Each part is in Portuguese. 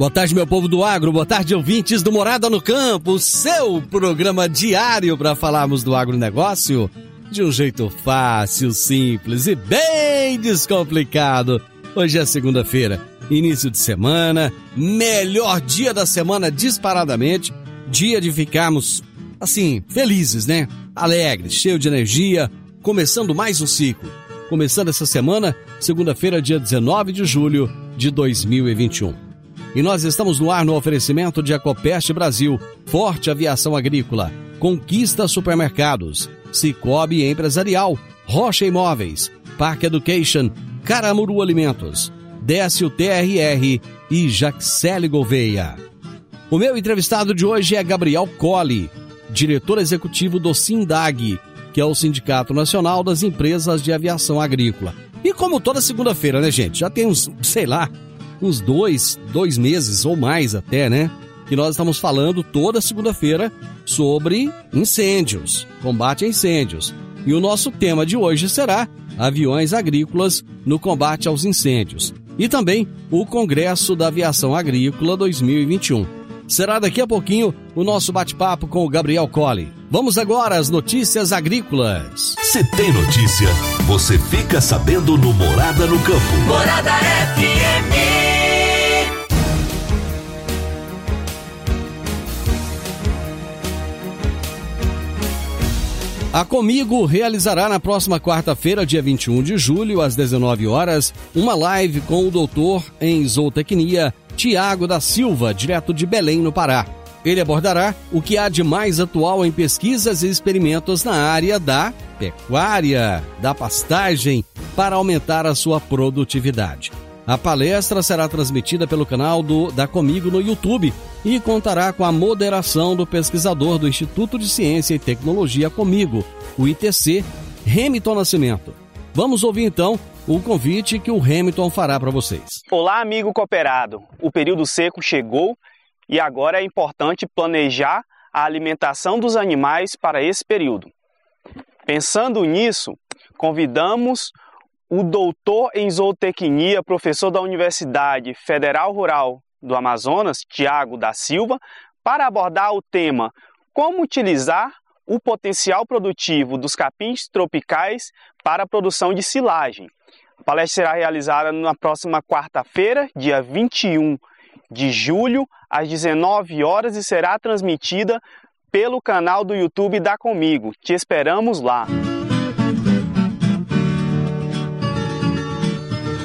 Boa tarde, meu povo do agro. Boa tarde, ouvintes do Morada no Campo. Seu programa diário para falarmos do agronegócio de um jeito fácil, simples e bem descomplicado. Hoje é segunda-feira, início de semana, melhor dia da semana disparadamente. Dia de ficarmos, assim, felizes, né? Alegres, cheio de energia, começando mais um ciclo. Começando essa semana, segunda-feira, dia 19 de julho de 2021. E nós estamos no ar no oferecimento de Ecopest Brasil, Forte Aviação Agrícola, Conquista Supermercados, Cicobi Empresarial, Rocha Imóveis, Parque Education, Caramuru Alimentos, Décio TRR e Jaxele Gouveia. O meu entrevistado de hoje é Gabriel Colli, diretor executivo do SINDAG, que é o Sindicato Nacional das Empresas de Aviação Agrícola. E como toda segunda-feira, né, gente? Já tem uns, sei lá, uns dois, dois meses ou mais até, né? Que nós estamos falando toda segunda-feira sobre incêndios, combate a incêndios. E o nosso tema de hoje será aviões agrícolas no combate aos incêndios. E também o Congresso da Aviação Agrícola 2021. Será daqui a pouquinho o nosso bate-papo com o Gabriel Colli. Vamos agora às notícias agrícolas. Se tem notícia, você fica sabendo no Morada no Campo. Morada FM. A Comigo realizará na próxima quarta-feira, dia 21 de julho, às 19 horas, uma live com o doutor em zootecnia Tiago da Silva, direto de Belém, no Pará. Ele abordará o que há de mais atual em pesquisas e experimentos na área da pecuária, da pastagem, para aumentar a sua produtividade. A palestra será transmitida pelo canal do Da Comigo no YouTube e contará com a moderação do pesquisador do Instituto de Ciência e Tecnologia Comigo, o ITC, Hamilton Nascimento. Vamos ouvir então o convite que o Hamilton fará para vocês. Olá, amigo cooperado. O período seco chegou e agora é importante planejar a alimentação dos animais para esse período. Pensando nisso, convidamos o doutor em zootecnia, professor da Universidade Federal Rural do Amazonas, Tiago da Silva, para abordar o tema Como utilizar o potencial produtivo dos capins tropicais para a produção de silagem. A palestra será realizada na próxima quarta-feira, dia 21 de julho, às 19 horas e será transmitida pelo canal do YouTube da Comigo. Te esperamos lá.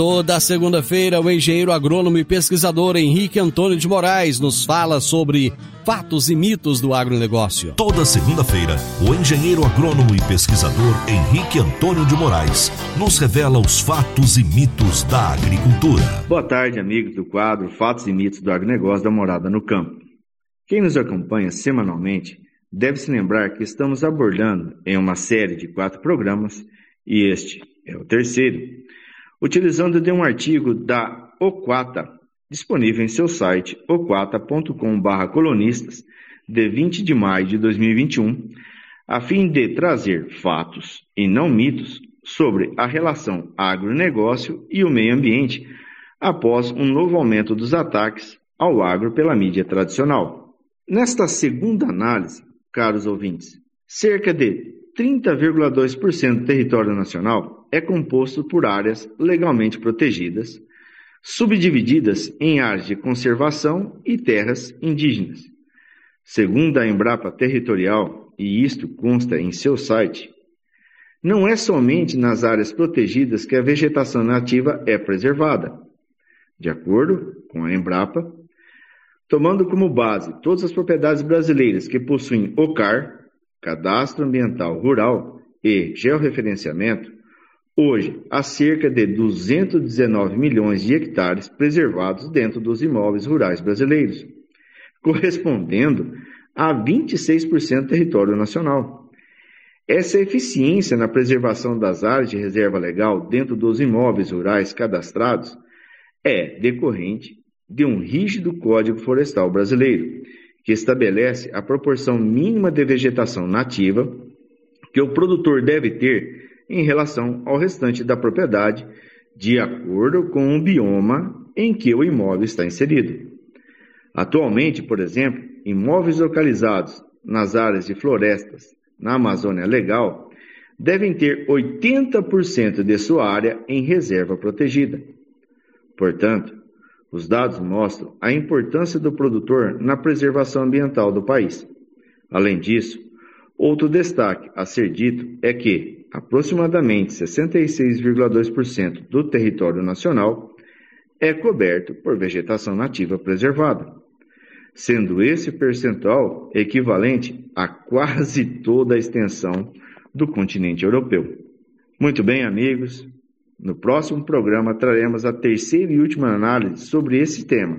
Toda segunda-feira, o engenheiro agrônomo e pesquisador Henrique Antônio de Moraes nos fala sobre fatos e mitos do agronegócio. Toda segunda-feira, o engenheiro agrônomo e pesquisador Henrique Antônio de Moraes nos revela os fatos e mitos da agricultura. Boa tarde, amigos do quadro Fatos e Mitos do Agronegócio da Morada no Campo. Quem nos acompanha semanalmente deve se lembrar que estamos abordando em uma série de quatro programas, e este é o terceiro, utilizando de um artigo da Oquata, disponível em seu site oquata.com/colonistas de 20 de maio de 2021, a fim de trazer fatos e não mitos sobre a relação agronegócio e o meio ambiente após um novo aumento dos ataques ao agro pela mídia tradicional. Nesta segunda análise, caros ouvintes, cerca de 30,2% do território nacional é composto por áreas legalmente protegidas, subdivididas em áreas de conservação e terras indígenas. Segundo a Embrapa Territorial, e isto consta em seu site, não é somente nas áreas protegidas que a vegetação nativa é preservada. De acordo com a Embrapa, tomando como base todas as propriedades brasileiras que possuem OCAR, Cadastro Ambiental Rural e Georreferenciamento, hoje há cerca de 219 milhões de hectares preservados dentro dos imóveis rurais brasileiros, correspondendo a 26% do território nacional. Essa eficiência na preservação das áreas de reserva legal dentro dos imóveis rurais cadastrados é decorrente de um rígido Código Florestal Brasileiro, que estabelece a proporção mínima de vegetação nativa que o produtor deve ter em relação ao restante da propriedade, de acordo com o bioma em que o imóvel está inserido. Atualmente, por exemplo, imóveis localizados nas áreas de florestas na Amazônia Legal devem ter 80% de sua área em reserva protegida. Portanto, os dados mostram a importância do produtor na preservação ambiental do país. Além disso, outro destaque a ser dito é que aproximadamente 66,2% do território nacional é coberto por vegetação nativa preservada, sendo esse percentual equivalente a quase toda a extensão do continente europeu. Muito bem, amigos, no próximo programa traremos a terceira e última análise sobre esse tema.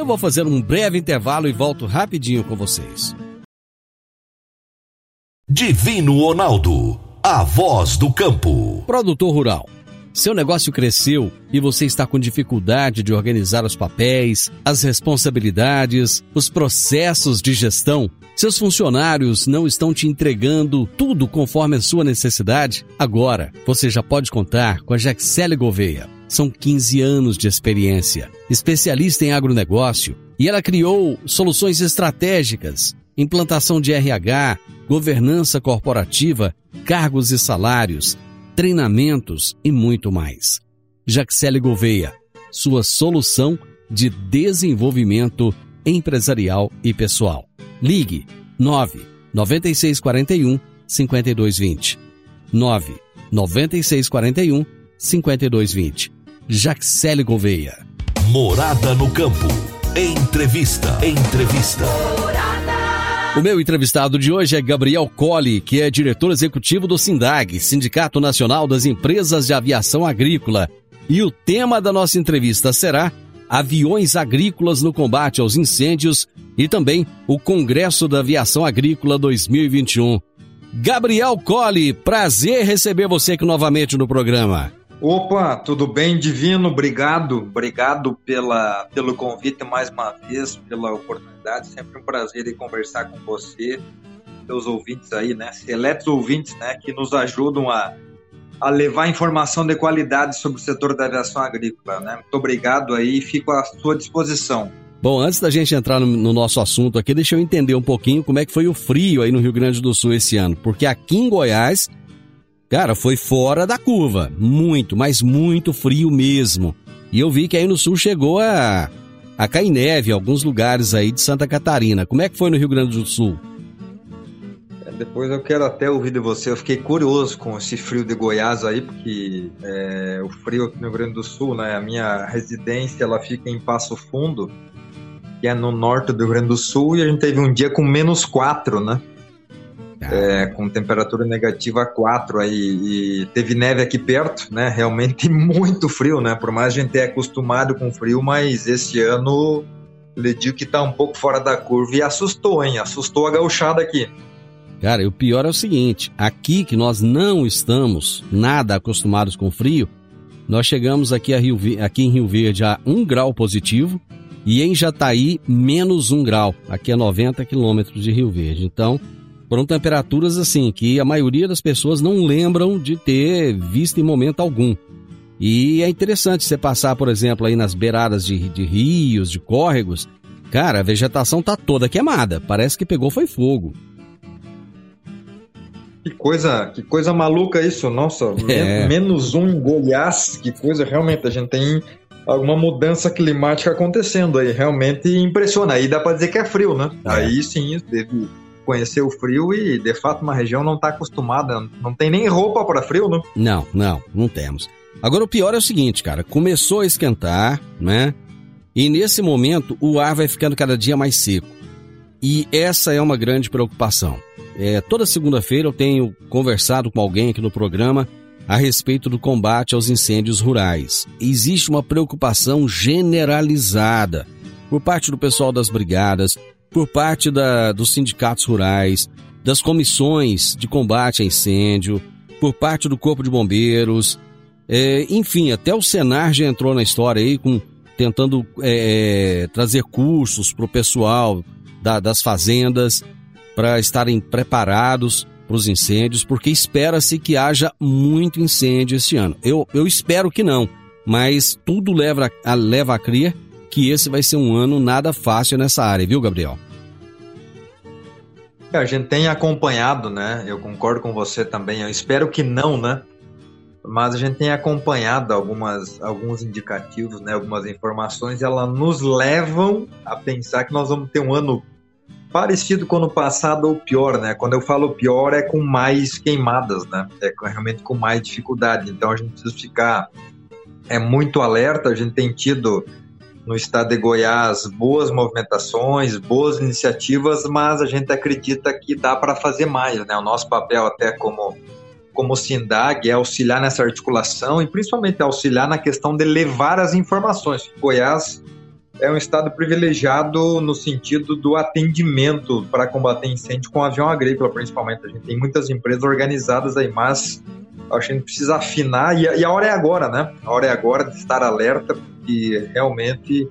Eu vou fazer um breve intervalo e volto rapidinho com vocês. Divino Ronaldo, a voz do campo. Produtor rural. Seu negócio cresceu e você está com dificuldade de organizar os papéis, as responsabilidades, os processos de gestão seus funcionários não estão te entregando tudo conforme a sua necessidade? Agora, você já pode contar com a Jaxele Gouveia. São 15 anos de experiência, especialista em agronegócio, e ela criou soluções estratégicas, implantação de RH, governança corporativa, cargos e salários, treinamentos e muito mais. Jaxele Gouveia, sua solução de desenvolvimento empresarial e pessoal. Ligue 9 9641 5220. 9 9641 5220. Jaxele Gouveia. Morada no campo. Entrevista. Entrevista. O meu entrevistado de hoje é Gabriel Colli, que é diretor executivo do SINDAG, Sindicato Nacional das Empresas de Aviação Agrícola. E o tema da nossa entrevista será aviões agrícolas no combate aos incêndios e também o Congresso da Aviação Agrícola 2021. Gabriel Colli, prazer receber você aqui novamente no programa. Opa, tudo bem, Divino? Obrigado, obrigado pela, pelo convite mais uma vez, pela oportunidade. Sempre um prazer conversar com você, seus ouvintes aí, né? Seletos ouvintes, né? Que nos ajudam a a levar informação de qualidade sobre o setor da aviação agrícola. Né? Muito obrigado aí e fico à sua disposição. Bom, antes da gente entrar no, no, nosso assunto aqui, deixa eu entender um pouquinho como é que foi o frio aí no Rio Grande do Sul esse ano. Porque aqui em Goiás, cara, foi fora da curva. Muito, mas muito frio mesmo. E eu vi que aí no sul chegou a, a cair neve em alguns lugares aí de Santa Catarina. Como é que foi no Rio Grande do Sul? Depois eu quero até ouvir de você. Eu fiquei curioso com esse frio de Goiás aí, porque é, o frio aqui no Rio Grande do Sul, né? A minha residência ela fica em Passo Fundo que é no norte do Rio Grande do Sul, e a gente teve um dia com menos 4, né? É, com temperatura negativa 4 aí, e teve neve aqui perto, né? Realmente muito frio, né? Por mais a gente é acostumado com frio, mas esse ano ele digo que tá um pouco fora da curva e assustou, hein? Assustou a gauchada aqui. Cara, e o pior é o seguinte: aqui que nós não estamos nada acostumados com frio, nós chegamos aqui, a Rio, aqui em Rio Verde a 1 grau positivo e em Jataí menos 1 grau, aqui a 90 quilômetros de Rio Verde. Então, foram temperaturas assim que a maioria das pessoas não lembram de ter visto em momento algum. E é interessante você passar, por exemplo, aí nas beiradas de, de rios, de córregos. Cara, a vegetação tá toda queimada. Parece que pegou foi fogo. Que coisa, que coisa maluca isso, nossa. É. Menos um em Goiás, que coisa realmente. A gente tem alguma mudança climática acontecendo aí. Realmente impressiona. Aí dá para dizer que é frio, né? É. Aí sim, deve conhecer o frio e de fato uma região não está acostumada. Não tem nem roupa para frio, né? Não, não, não temos. Agora o pior é o seguinte, cara. Começou a esquentar, né? E nesse momento o ar vai ficando cada dia mais seco. E essa é uma grande preocupação. É, toda segunda-feira eu tenho conversado com alguém aqui no programa a respeito do combate aos incêndios rurais. Existe uma preocupação generalizada por parte do pessoal das brigadas, por parte da, dos sindicatos rurais, das comissões de combate a incêndio, por parte do Corpo de Bombeiros, é, enfim, até o Senar já entrou na história aí com tentando é, trazer cursos para o pessoal da, das fazendas para estarem preparados para os incêndios, porque espera-se que haja muito incêndio este ano. Eu, eu espero que não, mas tudo leva a, leva a crer que esse vai ser um ano nada fácil nessa área, viu, Gabriel? É, a gente tem acompanhado, né? Eu concordo com você também. Eu espero que não, né? Mas a gente tem acompanhado algumas, alguns indicativos, né? Algumas informações, e elas nos levam a pensar que nós vamos ter um ano parecido com o ano passado ou pior, né? Quando eu falo pior é com mais queimadas, né? É realmente com mais dificuldade. Então a gente precisa ficar é muito alerta. A gente tem tido no estado de Goiás boas movimentações, boas iniciativas, mas a gente acredita que dá para fazer mais, né? O nosso papel até como como SINDAG é auxiliar nessa articulação e principalmente auxiliar na questão de levar as informações. Goiás é um estado privilegiado no sentido do atendimento para combater incêndio com avião agrícola, principalmente. A gente tem muitas empresas organizadas aí, mas acho que a gente precisa afinar e, e a hora é agora, né? A hora é agora de estar alerta, porque realmente,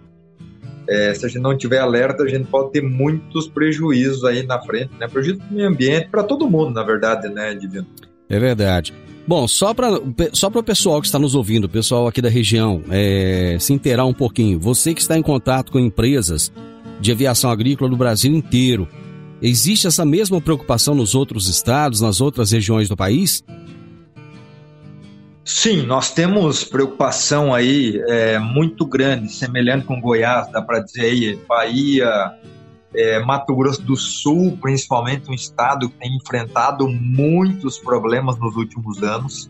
é, se a gente não tiver alerta, a gente pode ter muitos prejuízos aí na frente, né? Prejuízo para o meio ambiente, para todo mundo, na verdade, né, Divino? É verdade. Bom, só para só o pessoal que está nos ouvindo, o pessoal aqui da região, é, se inteirar um pouquinho, você que está em contato com empresas de aviação agrícola do Brasil inteiro, existe essa mesma preocupação nos outros estados, nas outras regiões do país? Sim, nós temos preocupação aí é, muito grande, semelhante com Goiás, dá para dizer aí, Bahia, é, Mato Grosso do Sul, principalmente um estado que tem enfrentado muitos problemas nos últimos anos.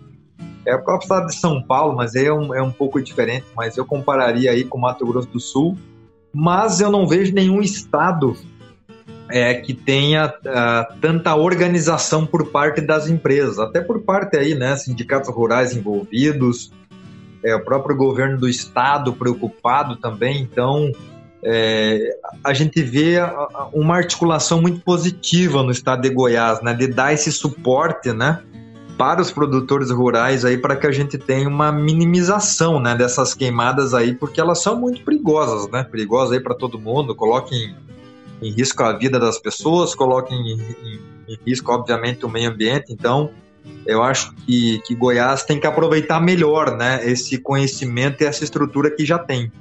É o próprio estado de São Paulo, mas é um, é um pouco diferente, mas eu compararia aí com Mato Grosso do Sul. Mas eu não vejo nenhum estado é, que tenha uh, tanta organização por parte das empresas, até por parte aí, né, sindicatos rurais envolvidos, é, o próprio governo do estado preocupado também, então é, a gente vê uma articulação muito positiva no estado de Goiás, né, de dar esse suporte, né, para os produtores rurais aí para que a gente tenha uma minimização, né, dessas queimadas aí, porque elas são muito perigosas, né, perigosas aí para todo mundo, coloquem em, risco a vida das pessoas, coloquem em, em, em risco, obviamente, o meio ambiente, então eu acho que, que Goiás tem que aproveitar melhor, né, esse conhecimento e essa estrutura que já tem.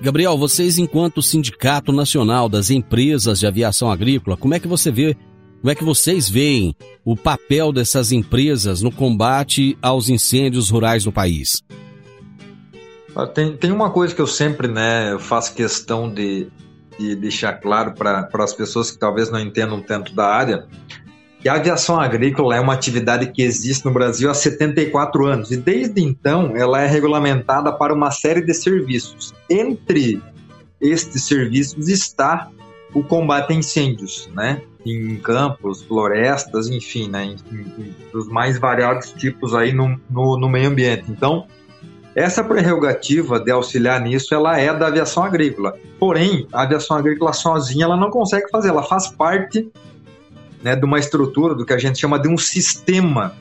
Gabriel, vocês enquanto Sindicato Nacional das Empresas de Aviação Agrícola, como é que você vê, como é que vocês veem o papel dessas empresas no combate aos incêndios rurais no país? Tem, tem uma coisa que eu sempre né, faço questão de, de deixar claro para as pessoas que talvez não entendam tanto da área, que a aviação agrícola é uma atividade que existe no Brasil há 74 anos e desde então ela é regulamentada para uma série de serviços. Entre estes serviços está o combate a incêndios, né? Em campos, florestas, enfim, né? Em, dos mais variados tipos aí no, no, no meio ambiente. Então, essa prerrogativa de auxiliar nisso, ela é da aviação agrícola. Porém, a aviação agrícola sozinha, ela não consegue fazer, ela faz parte né, de uma estrutura, do que a gente chama de um sistema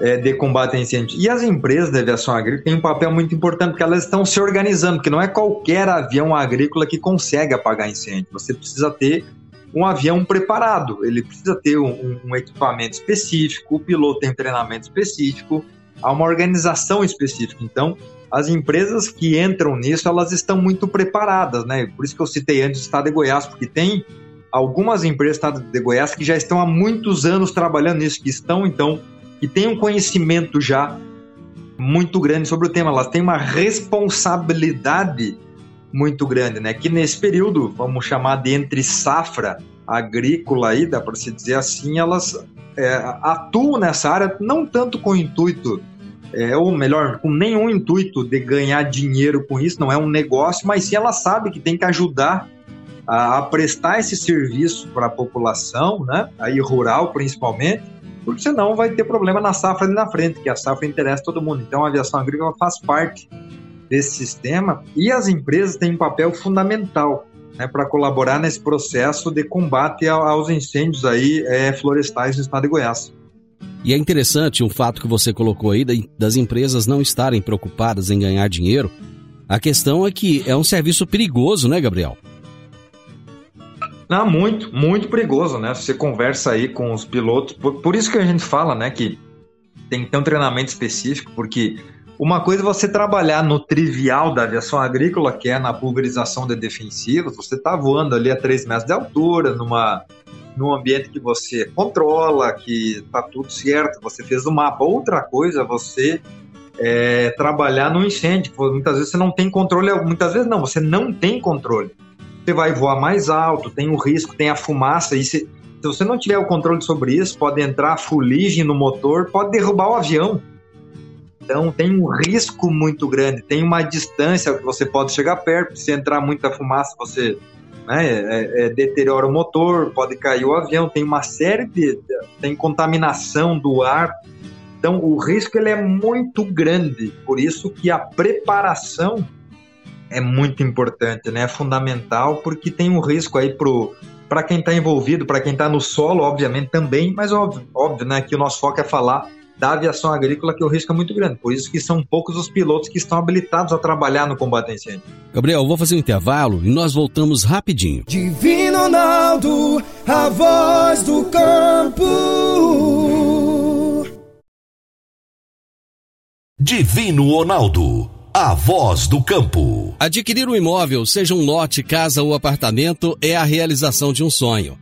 é, de combate a incêndio. E as empresas de aviação agrícola têm um papel muito importante, porque elas estão se organizando, porque não é qualquer avião agrícola que consegue apagar incêndio. Você precisa ter um avião preparado, ele precisa ter um, um equipamento específico, o piloto tem treinamento específico, há uma organização específica. Então, as empresas que entram nisso, elas estão muito preparadas, né? Por isso que eu citei antes o estado de Goiás, porque tem algumas empresas do estado de Goiás que já estão há muitos anos trabalhando nisso, que estão, então, que têm um conhecimento já muito grande sobre o tema. Elas têm uma responsabilidade muito grande, né? Que nesse período, vamos chamar de entre safra agrícola aí, dá para se dizer assim, elas é, atuam nessa área não tanto com o intuito é, ou melhor, com nenhum intuito de ganhar dinheiro com isso, não é um negócio, mas sim ela sabe que tem que ajudar a, a prestar esse serviço para a população, né, aí rural principalmente, porque senão vai ter problema na safra ali na frente, que a safra interessa todo mundo. Então a aviação agrícola faz parte desse sistema e as empresas têm um papel fundamental né, para colaborar nesse processo de combate aos incêndios aí, é, florestais no estado de Goiás. E é interessante um fato que você colocou aí das empresas não estarem preocupadas em ganhar dinheiro. A questão é que é um serviço perigoso, né, Gabriel? Não, muito, muito perigoso, né? Você conversa aí com os pilotos, por, por isso que a gente fala, né, que tem que ter um treinamento específico, porque uma coisa é você trabalhar no trivial da aviação agrícola, que é na pulverização de defensivos, você está voando ali a 3 metros de altura, numa num ambiente que você controla, que está tudo certo, você fez o mapa. Outra coisa você é, trabalhar no incêndio. Muitas vezes você não tem controle, muitas vezes não, você não tem controle. Você vai voar mais alto, tem o risco, tem a fumaça, e se, se você não tiver o controle sobre isso, pode entrar fuligem no motor, pode derrubar o avião. Então tem um risco muito grande, tem uma distância que você pode chegar perto, se entrar muita fumaça, você né, é, é, deteriora o motor, pode cair o avião, tem uma série de. tem contaminação do ar. Então o risco ele é muito grande, por isso que a preparação é muito importante, né? É fundamental, porque tem um risco aí para quem está envolvido, para quem está no solo, obviamente também, mas óbvio, óbvio, né? Que o nosso foco é falar da aviação agrícola, que o risco é muito grande. Por isso que são poucos os pilotos que estão habilitados a trabalhar no combate a incêndio. Gabriel, vou fazer um intervalo e nós voltamos rapidinho. Divino Ronaldo, a voz do campo. Divino Ronaldo, a voz do campo. Adquirir um imóvel, seja um lote, casa ou apartamento, é a realização de um sonho.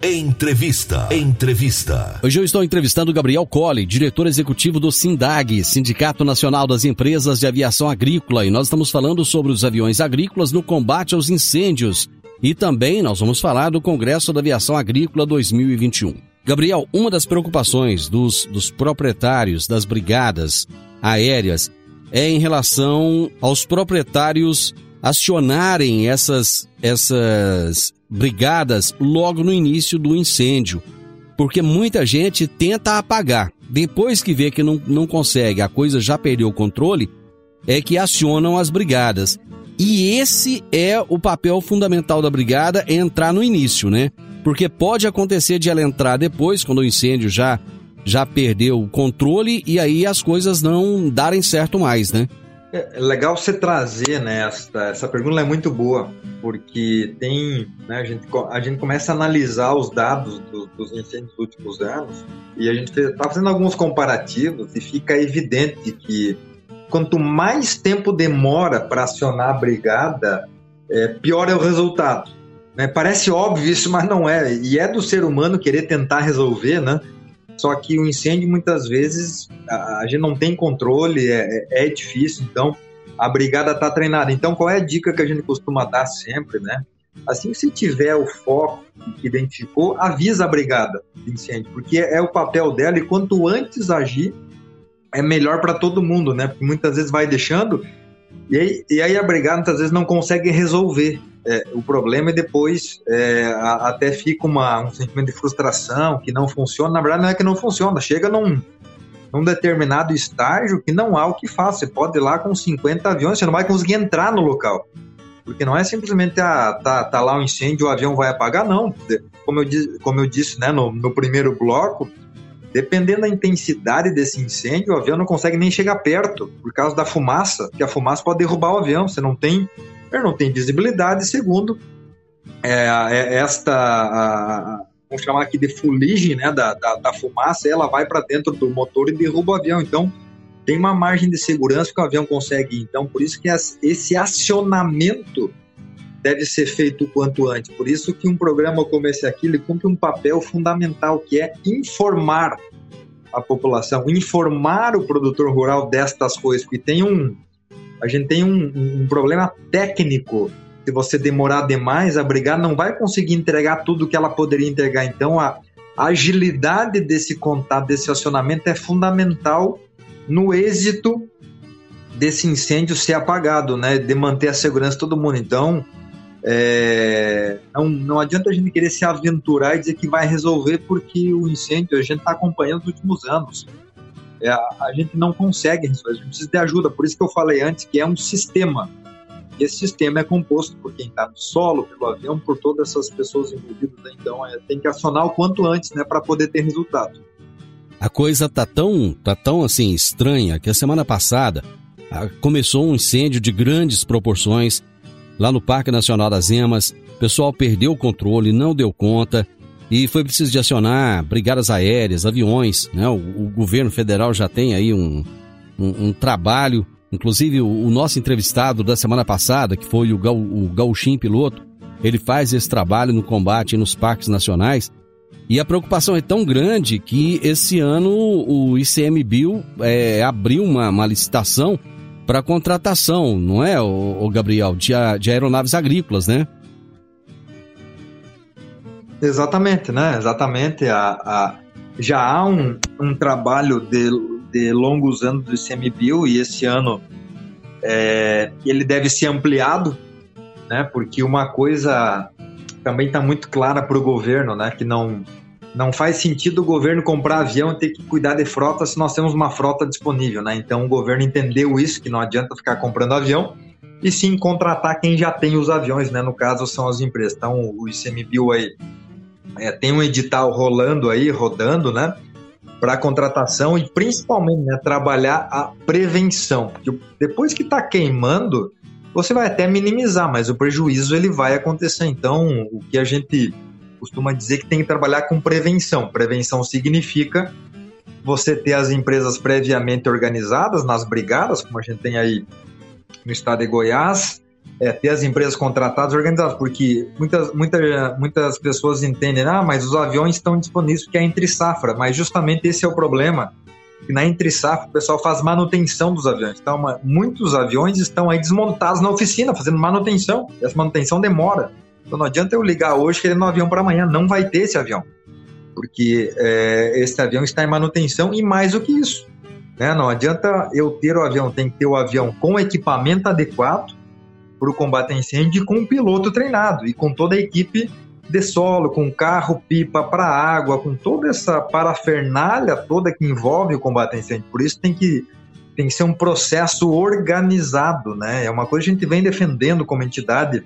Entrevista. Entrevista. Hoje eu estou entrevistando Gabriel Colli, diretor executivo do SINDAG, Sindicato Nacional das Empresas de Aviação Agrícola, e nós estamos falando sobre os aviões agrícolas no combate aos incêndios. E também nós vamos falar do Congresso da Aviação Agrícola 2021. Gabriel, uma das preocupações dos, dos proprietários das brigadas aéreas é em relação aos proprietários acionarem essas, essas brigadas logo no início do incêndio, porque muita gente tenta apagar. Depois que vê que não, não consegue, a coisa já perdeu o controle, é que acionam as brigadas. E esse é o papel fundamental da brigada, é entrar no início, né? Porque pode acontecer de ela entrar depois, quando o incêndio já já perdeu o controle e aí as coisas não darem certo mais, né? É, é legal você trazer, né, essa, pergunta é muito boa, porque tem, né, a gente, a gente começa a analisar os dados do, dos incêndios dos últimos anos e a gente está fazendo alguns comparativos e fica evidente que quanto mais tempo demora para acionar a brigada, é, pior é o resultado. Né? Parece óbvio isso, mas não é. E é do ser humano querer tentar resolver, né? Só que o incêndio, muitas vezes, a, gente não tem controle, é, é, é difícil, então a brigada está treinada. Então, qual é a dica que a gente costuma dar sempre, né? Assim que você tiver o foco que identificou, avisa a brigada de incêndio, porque é, é o papel dela e quanto antes agir, é melhor para todo mundo, né? Porque muitas vezes vai deixando e aí, e aí a brigada muitas vezes não consegue resolver é, o problema e depois é, a, até fica uma, um sentimento de frustração que não funciona. Na verdade, não é que não funciona, chega num, num determinado estágio que não há o que fazer. Você pode ir lá com 50 aviões, você não vai conseguir entrar no local. Porque não é simplesmente ah, tá, tá lá um incêndio, o avião vai apagar, não. Como eu, como eu disse né, no, no primeiro bloco, dependendo da intensidade desse incêndio, o avião não consegue nem chegar perto por causa da fumaça, que a fumaça pode derrubar o avião. Você não tem não tem visibilidade. Segundo, é, é esta, a, vamos chamar aqui de fuligem né, da, da, da fumaça, ela vai para dentro do motor e derruba o avião. Então, tem uma margem de segurança que o avião consegue. Então, por isso que esse acionamento deve ser feito o quanto antes. Por isso que um programa como esse aqui, ele cumpre um papel fundamental, que é informar a população, informar o produtor rural destas coisas, porque tem um, a gente tem um, um problema técnico. Se você demorar demais, a brigada não vai conseguir entregar tudo que ela poderia entregar. Então, a, a agilidade desse contato, desse acionamento é fundamental no êxito desse incêndio ser apagado, né? De manter a segurança de todo mundo. Então, é, não, não adianta a gente querer se aventurar e dizer que vai resolver, porque o incêndio a gente está acompanhando nos últimos anos é, a gente não consegue resolver, a gente precisa de ajuda. Por isso que eu falei antes que é um sistema. E esse sistema é composto por quem está no solo, pelo avião, por todas essas pessoas envolvidas. Né? Então é, tem que acionar o quanto antes né, para poder ter resultado. A coisa tá tão, tá tão assim estranha que a semana passada começou um incêndio de grandes proporções lá no Parque Nacional das Emas. O pessoal perdeu o controle, não deu conta e foi preciso de acionar brigadas aéreas, aviões, né? O, o governo federal já tem aí um, um, um trabalho, inclusive o, o, nosso entrevistado da semana passada, que foi o, Gal, o Gauchim Piloto, ele faz esse trabalho no combate nos parques nacionais, e a preocupação é tão grande que esse ano o ICMBio é, abriu uma, uma licitação para contratação, não é, o, Gabriel, de, de aeronaves agrícolas, né? Exatamente, né? Exatamente. A, a, já há um, um trabalho de, de longos anos do ICMBio e esse ano é, ele deve ser ampliado, né? Porque uma coisa também está muito clara para o governo, né? Que não, não faz sentido o governo comprar avião e ter que cuidar de frota se nós temos uma frota disponível, né? Então o governo entendeu isso, que não adianta ficar comprando avião, e sim contratar quem já tem os aviões, né? No caso são as empresas. Então o ICMBio aí é, tem um edital rolando aí, rodando, né? Para contratação e principalmente né, trabalhar a prevenção. Porque depois que está queimando, você vai até minimizar, mas o prejuízo ele vai acontecer. Então, o que a gente costuma dizer que tem que trabalhar com prevenção. Prevenção significa você ter as empresas previamente organizadas nas brigadas, como a gente tem aí no estado de Goiás, é, ter as empresas contratadas organizadas, porque muitas, muitas, muitas pessoas entendem, ah, mas os aviões estão disponíveis porque é entre safra, mas justamente esse é o problema, que na entre safra o pessoal faz manutenção dos aviões, então uma, muitos aviões estão aí desmontados na oficina, fazendo manutenção, e essa manutenção demora, então não adianta eu ligar hoje querendo um avião para amanhã, não vai ter esse avião, porque é, esse avião está em manutenção e mais do que isso, né? não adianta eu ter o avião, tem que ter o avião com equipamento adequado, para o combate a incêndio com um piloto treinado e com toda a equipe de solo, com carro pipa para água, com toda essa parafernália toda que envolve o combate a incêndio. Por isso tem que tem que ser um processo organizado, né? É uma coisa que a gente vem defendendo como entidade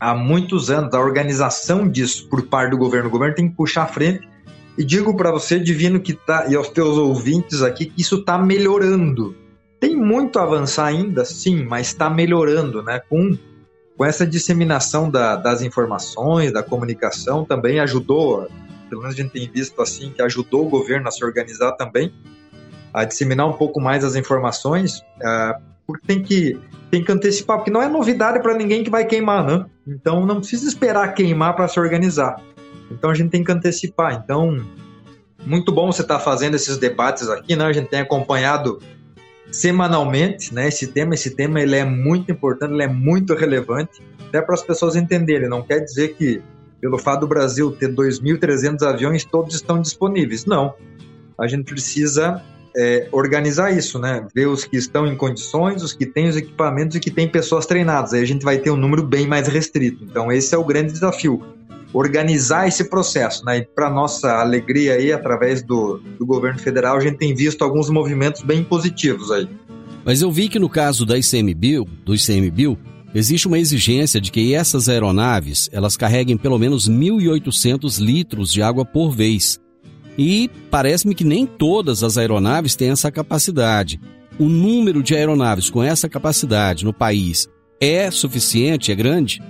há muitos anos, a organização disso por parte do governo. O governo tem que puxar a frente. E digo para você, Divino, que tá, e aos teus ouvintes aqui, que isso está melhorando. Tem muito a avançar ainda, sim, mas está melhorando, né? Com, com essa disseminação da, das informações, da comunicação, também ajudou, pelo menos a gente tem visto assim, que ajudou o governo a se organizar também, a disseminar um pouco mais as informações. Uh, porque tem que, tem que antecipar, porque não é novidade para ninguém que vai queimar, né? Então não precisa esperar queimar para se organizar. Então a gente tem que antecipar. Então, muito bom você estar tá fazendo esses debates aqui, né? A gente tem acompanhado semanalmente, né? Esse tema, esse tema ele é muito importante, ele é muito relevante, até para as pessoas entenderem. Não quer dizer que pelo fato do Brasil ter 2.300 aviões todos estão disponíveis. Não. A gente precisa é, organizar isso, né? Ver os que estão em condições, os que têm os equipamentos e que têm pessoas treinadas. Aí a gente vai ter um número bem mais restrito. Então esse é o grande desafio organizar esse processo, né? E para nossa alegria aí, através do, do governo federal, a gente tem visto alguns movimentos bem positivos aí. Mas eu vi que no caso da ICMBio, do ICMBio, existe uma exigência de que essas aeronaves elas carreguem pelo menos 1.800 litros de água por vez. E parece-me que nem todas as aeronaves têm essa capacidade. O número de aeronaves com essa capacidade no país é suficiente, é grande?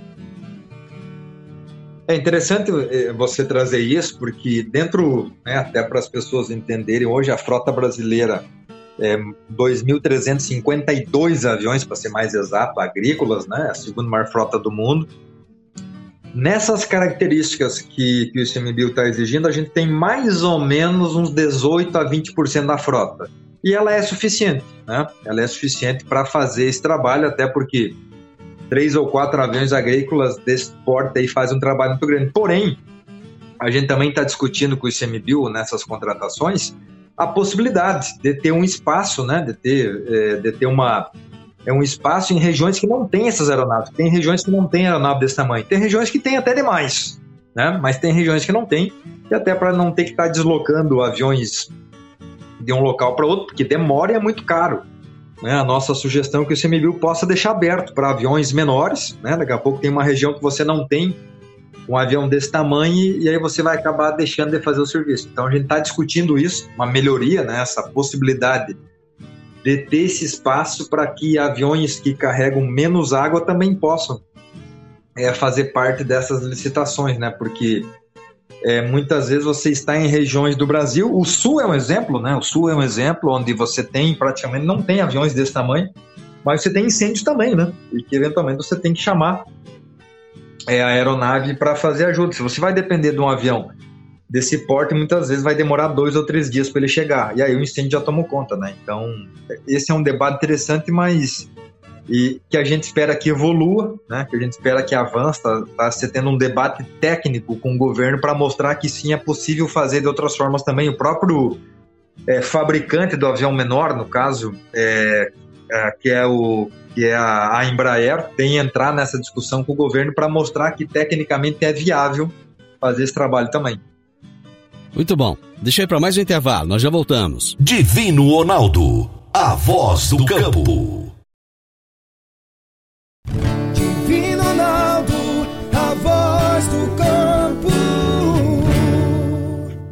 É interessante eh, você trazer isso, porque dentro, né, até para as pessoas entenderem, hoje a frota brasileira é 2.352 aviões, para ser mais exato, agrícolas, né, a segunda maior frota do mundo. Nessas características que, que o ICMBio está exigindo, a gente tem mais ou menos uns 18 a 20% da frota. E ela é suficiente, né? Ela é suficiente para fazer esse trabalho, até porque três ou quatro aviões agrícolas desse porte aí fazem um trabalho muito grande. Porém, a gente também está discutindo com o ICMBio nessas contratações a possibilidade de ter um espaço, né, de ter, é, de ter uma, é um espaço em regiões que não tem essas aeronaves. Tem regiões que não tem aeronave desse tamanho. Tem regiões que tem até demais, né? Mas tem regiões que não tem. E até para não ter que estar tá deslocando aviões de um local para outro, porque demora e é muito caro. Né, a nossa sugestão é que o ICMBio possa deixar aberto para aviões menores. Né? Daqui a pouco tem uma região que você não tem um avião desse tamanho e aí você vai acabar deixando de fazer o serviço. Então a gente está discutindo isso, uma melhoria, né? essa possibilidade de ter esse espaço para que aviões que carregam menos água também possam é, fazer parte dessas licitações, né? Porque é, muitas vezes você está em regiões do Brasil. O Sul é um exemplo, né? O Sul é um exemplo onde você tem praticamente não tem aviões desse tamanho, mas você tem incêndios também, né? E que eventualmente você tem que chamar é, a aeronave para fazer ajuda. Se você vai depender de um avião desse porte, muitas vezes vai demorar dois ou três dias para ele chegar. E aí o incêndio já tomou conta, né? Então, esse é um debate interessante, mas e que a gente espera que evolua, né? que a gente espera que avance, está tá se tendo um debate técnico com o governo para mostrar que sim é possível fazer de outras formas também. O próprio é, fabricante do avião menor, no caso, é, é, que é o que é a, a Embraer, tem entrar nessa discussão com o governo para mostrar que tecnicamente é viável fazer esse trabalho também. Muito bom. Deixei para mais um intervalo, nós já voltamos. Divino Ronaldo, a voz do campo.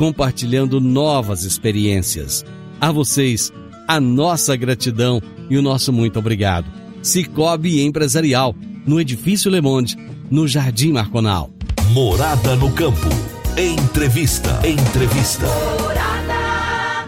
compartilhando novas experiências. A vocês, a nossa gratidão e o nosso muito obrigado. Cicobi Empresarial, no Edifício Le Monde, no Jardim Marconal. Morada no Campo. Entrevista. Entrevista.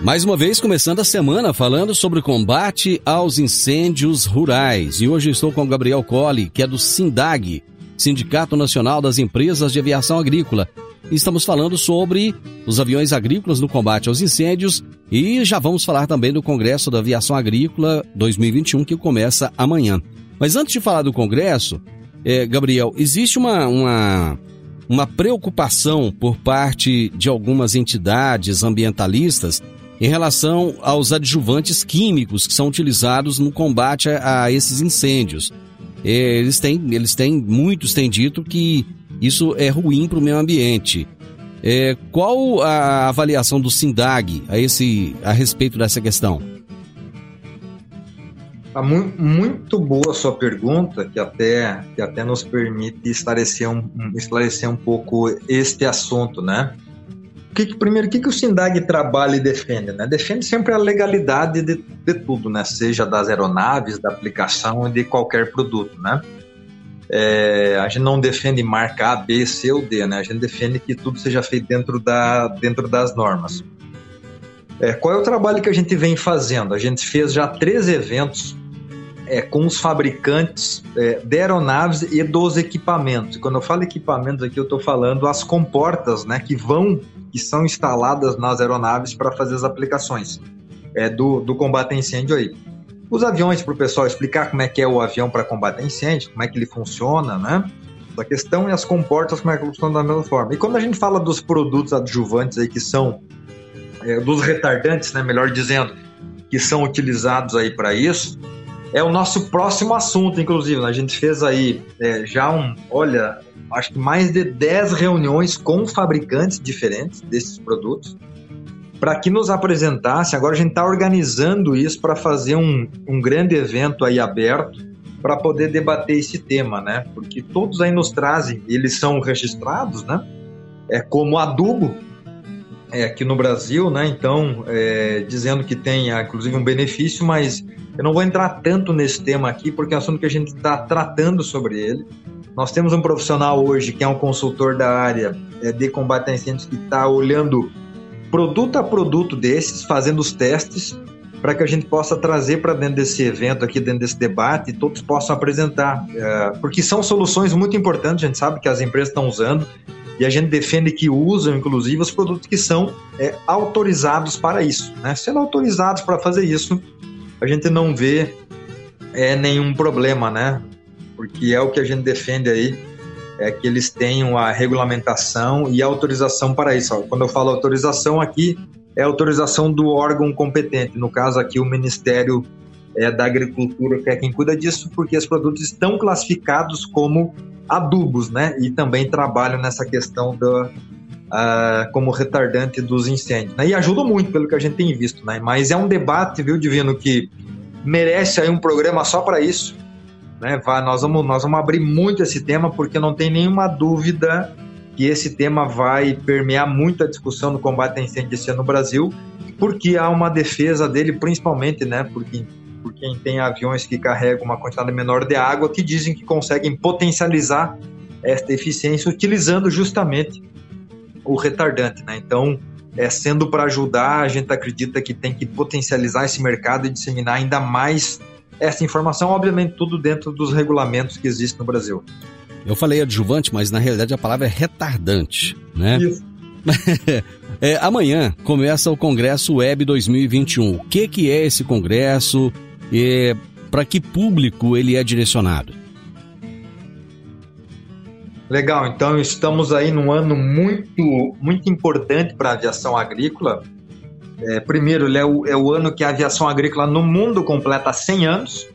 Mais uma vez, começando a semana falando sobre o combate aos incêndios rurais. E hoje estou com o Gabriel Colli, que é do SINDAG, Sindicato Nacional das Empresas de Aviação Agrícola, estamos falando sobre os aviões agrícolas no combate aos incêndios e já vamos falar também do Congresso da Aviação Agrícola 2021 que começa amanhã. Mas antes de falar do Congresso, é, Gabriel, existe uma, uma, uma preocupação por parte de algumas entidades ambientalistas em relação aos adjuvantes químicos que são utilizados no combate a, a esses incêndios. É, eles têm, eles têm, muitos têm dito que isso é ruim para o meio ambiente. É, qual a avaliação do SINDAG a, esse, a respeito dessa questão? Tá muito boa a sua pergunta, que até, que até nos permite esclarecer um, esclarecer um pouco este assunto, né? Que, primeiro, o que, que o SINDAG trabalha e defende? Né? Defende sempre a legalidade de, de tudo, né? seja das aeronaves, da aplicação e de qualquer produto. Né? É, a gente não defende marca A, B, C ou D, né? a gente defende que tudo seja feito dentro, da, dentro das normas. É, qual é o trabalho que a gente vem fazendo? A gente fez já três eventos é, com os fabricantes é, de aeronaves e dos equipamentos. Quando eu falo equipamentos aqui, eu estou falando as comportas, né, que vão, que são instaladas nas aeronaves para fazer as aplicações é, do, do combate a incêndio aí. Os aviões, para o pessoal explicar como é que é o avião para combater incêndio, como é que ele funciona, né? A questão é as comportas, como é que funcionam da mesma forma. E quando a gente fala dos produtos adjuvantes aí que são, é, dos retardantes, né, melhor dizendo, que são utilizados aí para isso, é o nosso próximo assunto, inclusive. A gente fez aí é, já um, olha, acho que mais de 10 reuniões com fabricantes diferentes desses produtos para que nos apresentasse. Agora a gente está organizando isso para fazer um, um grande evento aí aberto para poder debater esse tema, né? Porque todos aí nos trazem, eles são registrados, né? É como adubo é, aqui no Brasil, né? Então, é, dizendo que tem, inclusive, um benefício, mas eu não vou entrar tanto nesse tema aqui, porque é um assunto que a gente está tratando sobre ele. Nós temos um profissional hoje que é um consultor da área é, de combate a incêndios que está olhando produto a produto desses, fazendo os testes, para que a gente possa trazer para dentro desse evento aqui, dentro desse debate, e todos possam apresentar. É, porque são soluções muito importantes, a gente sabe que as empresas estão usando, e a gente defende que usam, inclusive, os produtos que são é, autorizados para isso. Né? Sendo autorizados para fazer isso, a gente não vê é, nenhum problema, né? Porque é o que a gente defende aí, é que eles tenham a regulamentação e a autorização para isso. Quando eu falo autorização aqui, é autorização do órgão competente, no caso aqui o Ministério é, da Agricultura, que é quem cuida disso, porque os produtos estão classificados como adubos, né? E também trabalham nessa questão da, uh, como retardante dos incêndios. Né? E ajuda muito, pelo que a gente tem visto. Né? Mas é um debate, viu, Divino, que merece aí um programa só para isso. Né? Vai, nós, vamos, nós vamos abrir muito esse tema, porque não tem nenhuma dúvida que esse tema vai permear muito a discussão do combate a incêndio esse ano no Brasil, porque há uma defesa dele, principalmente, né, porque por quem tem aviões que carregam uma quantidade menor de água, que dizem que conseguem potencializar esta eficiência utilizando justamente o retardante, né? Então, é, sendo para ajudar, a gente acredita que tem que potencializar esse mercado e disseminar ainda mais essa informação, obviamente tudo dentro dos regulamentos que existem no Brasil. Eu falei adjuvante, mas na realidade a palavra é retardante, né? Isso. é, amanhã começa o Congresso Web 2021. O que, que é esse congresso e para que público ele é direcionado? Legal, então estamos aí num ano muito, muito importante para a aviação agrícola. É, primeiro, ele é o, é o ano que a aviação agrícola no mundo completa 100 anos.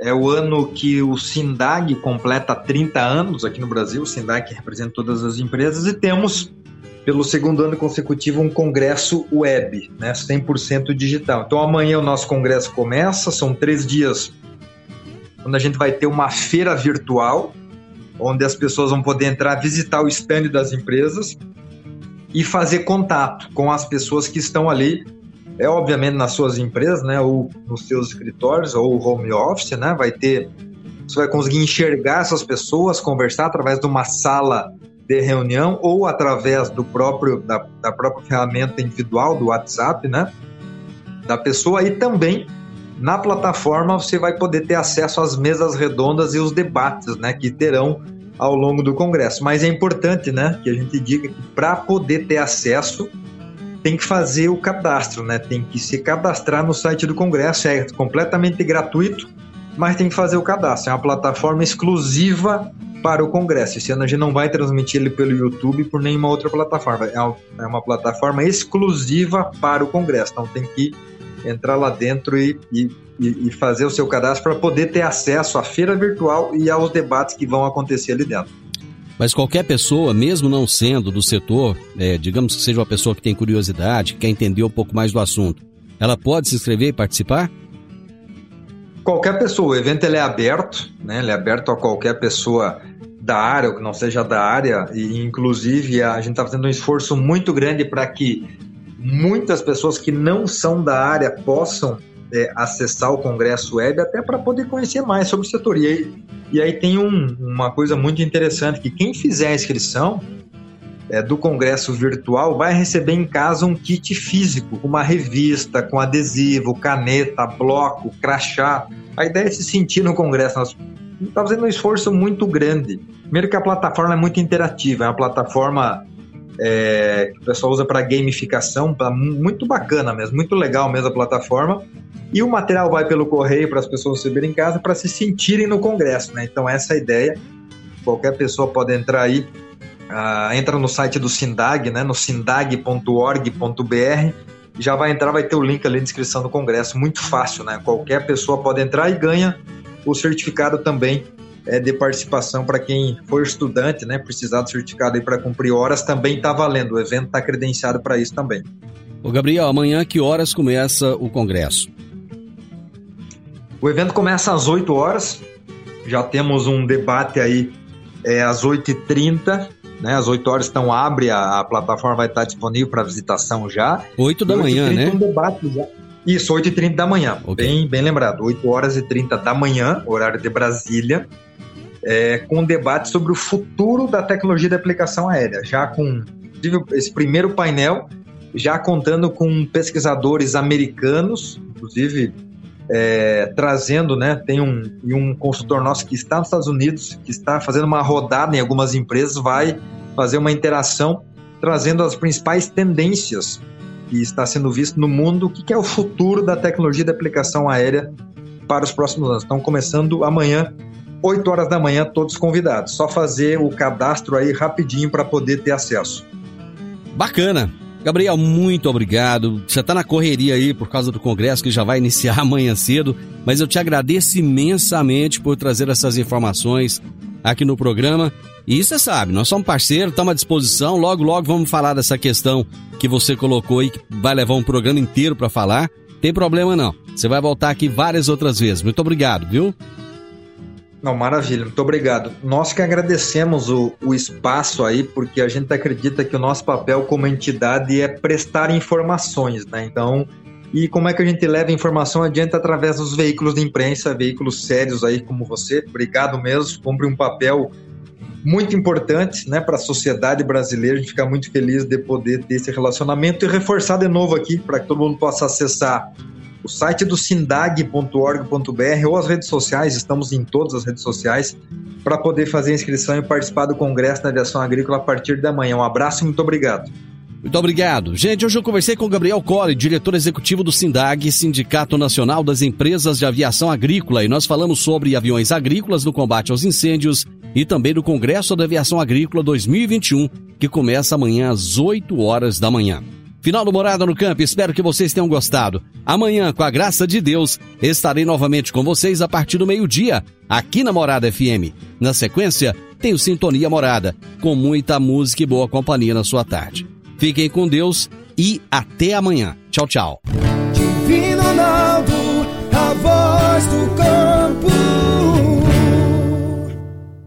É o ano que o SINDAG completa 30 anos aqui no Brasil, o SINDAG representa todas as empresas, e temos, pelo segundo ano consecutivo, um congresso web, né, 100% digital. Então amanhã o nosso congresso começa, são três dias, onde a gente vai ter uma feira virtual, onde as pessoas vão poder entrar, visitar o stand das empresas e fazer contato com as pessoas que estão ali, é obviamente nas suas empresas, né, ou nos seus escritórios ou home office, né, vai ter, você vai conseguir enxergar essas pessoas, conversar através de uma sala de reunião ou através do próprio da, da própria ferramenta individual do WhatsApp, né, da pessoa. E também na plataforma você vai poder ter acesso às mesas redondas e os debates, né, que terão ao longo do congresso. Mas é importante, né, que a gente diga que para poder ter acesso tem que fazer o cadastro, né? Tem que se cadastrar no site do congresso, é completamente gratuito, mas tem que fazer o cadastro. É uma plataforma exclusiva para o congresso. Esse ano a gente não vai transmitir ele pelo YouTube por nenhuma outra plataforma. É uma é plataforma exclusiva para o congresso. Então tem que entrar lá dentro e, e, e fazer o seu cadastro para poder ter acesso à feira virtual e aos debates que vão acontecer ali dentro. Mas qualquer pessoa, mesmo não sendo do setor, é, digamos que seja uma pessoa que tem curiosidade, que quer entender um pouco mais do assunto, ela pode se inscrever e participar? qualquer pessoa. O evento ele é aberto, né? Ele é aberto a qualquer pessoa da área ou que não seja da área e inclusive a gente está fazendo um esforço muito grande para que muitas pessoas que não são da área possam é, acessar o Congresso Web até para poder conhecer mais sobre o setor. E aí, e aí tem um, uma coisa muito interessante que quem fizer a inscrição é, do Congresso Virtual vai receber em casa um kit físico, uma revista com adesivo, caneta, bloco, crachá. A ideia é se sentir no Congresso. Nós estamos fazendo um esforço muito grande. Primeiro que a plataforma é muito interativa, é uma plataforma é, que o pessoal usa para gamificação, pra, muito bacana mesmo, muito legal mesmo a plataforma. E o material vai pelo correio para as pessoas receberem em casa para se sentirem no congresso, né? Então essa é a ideia. Qualquer pessoa pode entrar aí, uh, entra no site do Sindag, né? No sindag.org.br, já vai entrar, vai ter o link ali na descrição do congresso, muito fácil, né? Qualquer pessoa pode entrar e ganha o certificado também é, de participação para quem for estudante, né? Precisar do certificado para cumprir horas, também está valendo. O evento está credenciado para isso também. Ô Gabriel, amanhã que horas começa o congresso? O evento começa às 8 horas. Já temos um debate aí é, às 8h30. Né, às 8 horas então abre, a, a plataforma vai estar disponível para visitação já. 8 da manhã, né? Um debate já. Isso, 8h30 da manhã. Okay. Bem, bem lembrado. 8 horas e 30 da manhã, horário de Brasília é, com um debate sobre o futuro da tecnologia de aplicação aérea, já com esse primeiro painel, já contando com pesquisadores americanos, inclusive é, trazendo, né, tem um, um consultor nosso que está nos Estados Unidos, que está fazendo uma rodada em algumas empresas, vai fazer uma interação trazendo as principais tendências que está sendo visto no mundo, o que é o futuro da tecnologia de aplicação aérea para os próximos anos. Estão começando amanhã 8 horas da manhã, todos convidados. Só fazer o cadastro aí rapidinho para poder ter acesso. Bacana. Gabriel, muito obrigado. Você está na correria aí por causa do congresso que já vai iniciar amanhã cedo, mas eu te agradeço imensamente por trazer essas informações aqui no programa. E você sabe, nós somos parceiros, estamos à disposição. Logo, logo vamos falar dessa questão que você colocou aí, que vai levar um programa inteiro para falar. Tem problema não. Você vai voltar aqui várias outras vezes. Muito obrigado, viu? Não, maravilha, muito obrigado. Nós que agradecemos o, o espaço aí, porque a gente acredita que o nosso papel como entidade é prestar informações, né? Então, e como é que a gente leva a informação adiante através dos veículos de imprensa, veículos sérios aí como você. Obrigado mesmo, cumpre um papel muito importante né, para a sociedade brasileira. A gente fica muito feliz de poder ter esse relacionamento e reforçar de novo aqui para que todo mundo possa acessar o site do sindag.org.br ou as redes sociais, estamos em todas as redes sociais, para poder fazer a inscrição e participar do Congresso da Aviação Agrícola a partir da manhã. Um abraço e muito obrigado. Muito obrigado. Gente, hoje eu conversei com Gabriel Colli, diretor executivo do SINDAG, Sindicato Nacional das Empresas de Aviação Agrícola, e nós falamos sobre aviões agrícolas no combate aos incêndios e também do Congresso da Aviação Agrícola 2021, que começa amanhã às 8 horas da manhã. Final do Morada no Campo, espero que vocês tenham gostado. Amanhã, com a graça de Deus, estarei novamente com vocês a partir do meio-dia, aqui na Morada FM. Na sequência, tenho Sintonia Morada, com muita música e boa companhia na sua tarde. Fiquem com Deus e até amanhã. Tchau, tchau. Divino Ronaldo, a voz do campo.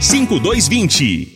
5220.